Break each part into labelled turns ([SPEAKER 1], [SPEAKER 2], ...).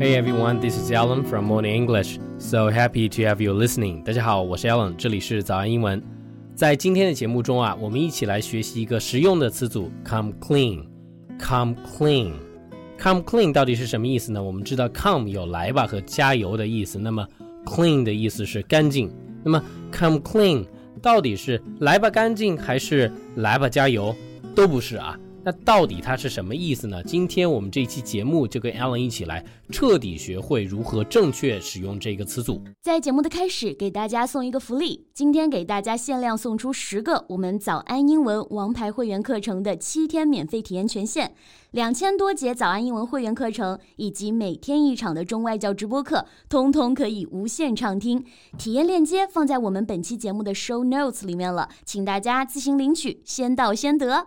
[SPEAKER 1] Hey everyone, this is Alan from Morning English. So happy to have you listening. 大家好，我是 Alan，这里是早安英文。在今天的节目中啊，我们一起来学习一个实用的词组，come clean。come clean。come clean 到底是什么意思呢？我们知道 come 有来吧和加油的意思，那么 clean 的意思是干净。那么 come clean 到底是来吧干净还是来吧加油？都不是啊。那到底它是什么意思呢？今天我们这期节目就跟 Alan 一起来彻底学会如何正确使用这个词组。
[SPEAKER 2] 在节目的开始，给大家送一个福利，今天给大家限量送出十个我们早安英文王牌会员课程的七天免费体验权限，两千多节早安英文会员课程以及每天一场的中外教直播课，通通可以无限畅听。体验链接放在我们本期节目的 show notes 里面了，请大家自行领取，先到先得。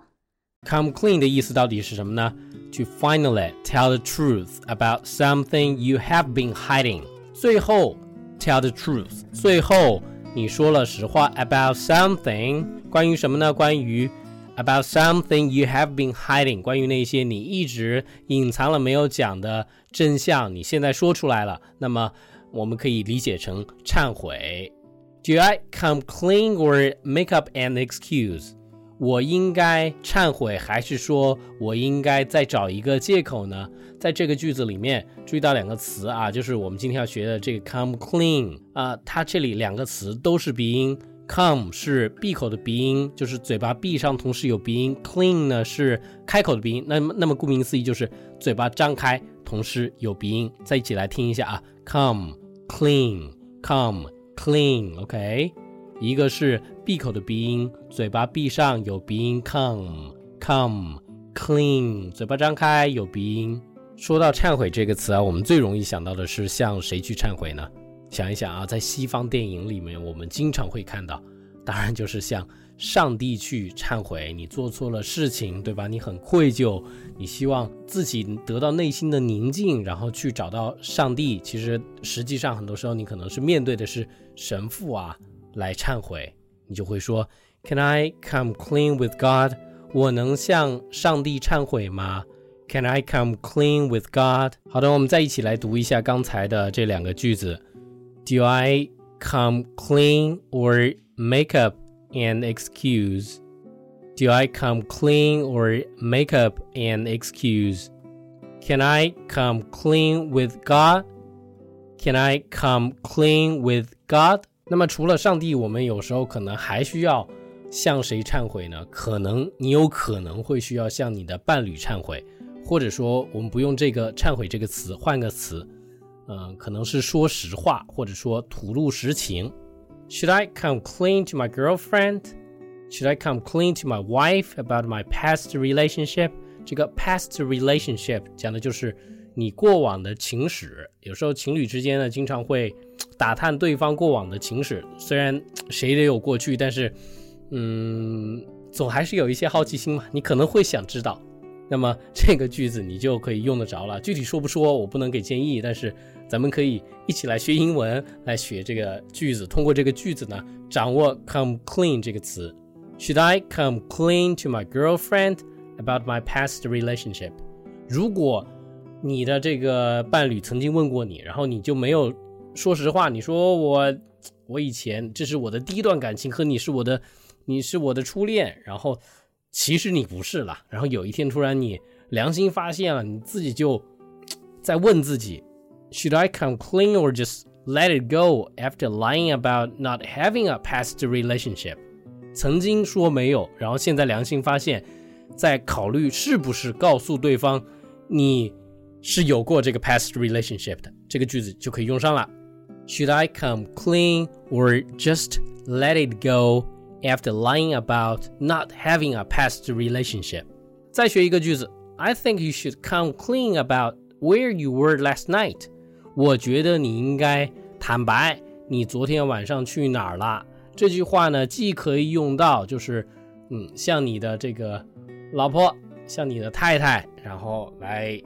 [SPEAKER 1] Come clean 的意思到底是什么呢？To finally tell the truth about something you have been hiding。最后，tell the truth。最后，你说了实话 about something。关于什么呢？关于 about something you have been hiding。关于那些你一直隐藏了没有讲的真相，你现在说出来了。那么，我们可以理解成忏悔。Do I come clean or make up an excuse？ 我应该忏悔，还是说我应该再找一个借口呢？在这个句子里面，注意到两个词啊，就是我们今天要学的这个 come clean 啊，它这里两个词都是鼻音，come 是闭口的鼻音，就是嘴巴闭上，同时有鼻音；clean 呢是开口的鼻音。那么，那么顾名思义就是嘴巴张开，同时有鼻音。再一起来听一下啊，come clean，come clean，OK。一个是闭口的鼻音，嘴巴闭上有鼻音，come come clean，嘴巴张开有鼻音。说到忏悔这个词啊，我们最容易想到的是向谁去忏悔呢？想一想啊，在西方电影里面，我们经常会看到，当然就是向上帝去忏悔。你做错了事情，对吧？你很愧疚，你希望自己得到内心的宁静，然后去找到上帝。其实实际上很多时候，你可能是面对的是神父啊。来忏悔，你就会说，Can I come clean with God？我能向上帝忏悔吗？Can I come clean with God？好的，我们再一起来读一下刚才的这两个句子。Do I come clean or make up an excuse? Do I come clean or make up an excuse? Can I come clean with God? Can I come clean with God? 那么除了上帝，我们有时候可能还需要向谁忏悔呢？可能你有可能会需要向你的伴侣忏悔，或者说我们不用这个“忏悔”这个词，换个词，嗯，可能是说实话，或者说吐露实情。Should I come clean to my girlfriend? Should I come clean to my wife about my past relationship? 这个 past relationship 讲的就是你过往的情史。有时候情侣之间呢，经常会。打探对方过往的情史，虽然谁都有过去，但是，嗯，总还是有一些好奇心嘛。你可能会想知道，那么这个句子你就可以用得着了。具体说不说，我不能给建议，但是咱们可以一起来学英文，来学这个句子。通过这个句子呢，掌握 come clean 这个词。Should I come clean to my girlfriend about my past relationship？如果你的这个伴侣曾经问过你，然后你就没有。说实话，你说我，我以前这是我的第一段感情，和你是我的，你是我的初恋，然后其实你不是了。然后有一天突然你良心发现了，你自己就在问自己：Should I come clean or just let it go after lying about not having a past relationship？曾经说没有，然后现在良心发现，在考虑是不是告诉对方你是有过这个 past relationship 的，这个句子就可以用上了。Should I come clean or just let it go after lying about not having a past relationship? 再学一个句子，I think you should come clean about where you were last night. 我觉得你应该坦白，你昨天晚上去哪儿了？这句话呢，既可以用到，就是嗯，向你的这个老婆，向你的太太，然后来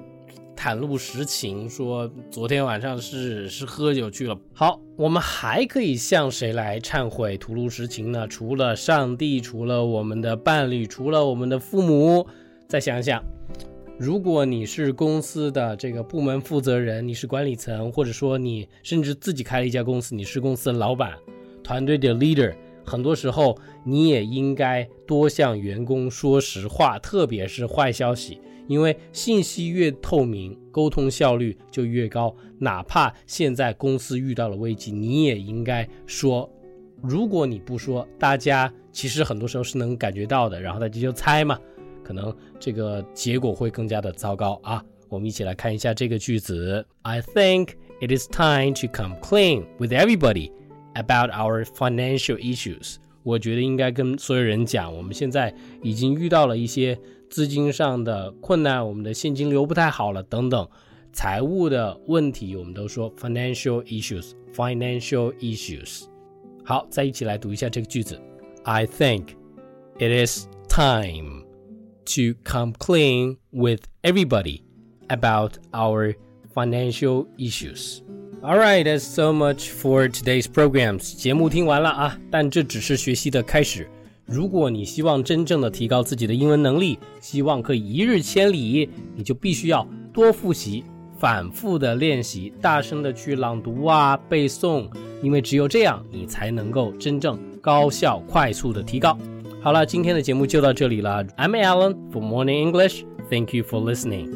[SPEAKER 1] 袒露实情，说昨天晚上是是喝酒去了。好，我们还可以向谁来忏悔、吐露实情呢？除了上帝，除了我们的伴侣，除了我们的父母，再想想，如果你是公司的这个部门负责人，你是管理层，或者说你甚至自己开了一家公司，你是公司的老板，团队的 leader，很多时候你也应该多向员工说实话，特别是坏消息，因为信息越透明，沟通效率就越高。哪怕现在公司遇到了危机，你也应该说。如果你不说，大家其实很多时候是能感觉到的，然后大家就猜嘛。可能这个结果会更加的糟糕啊！我们一起来看一下这个句子：I think it is time to come clean with everybody about our financial issues。我觉得应该跟所有人讲，我们现在已经遇到了一些资金上的困难，我们的现金流不太好了等等，财务的问题，我们都说 financial issues，financial issues。好，再一起来读一下这个句子：I think it is time。to come clean with everybody about our financial issues. All right, that's so much for today's programs. 节目听完了啊，但这只是学习的开始。如果你希望真正的提高自己的英文能力，希望可以一日千里，你就必须要多复习，反复的练习，大声的去朗读啊、背诵，因为只有这样，你才能够真正高效、快速的提高。好了，今天的节目就到这里了。I'm Alan for Morning English. Thank you for listening.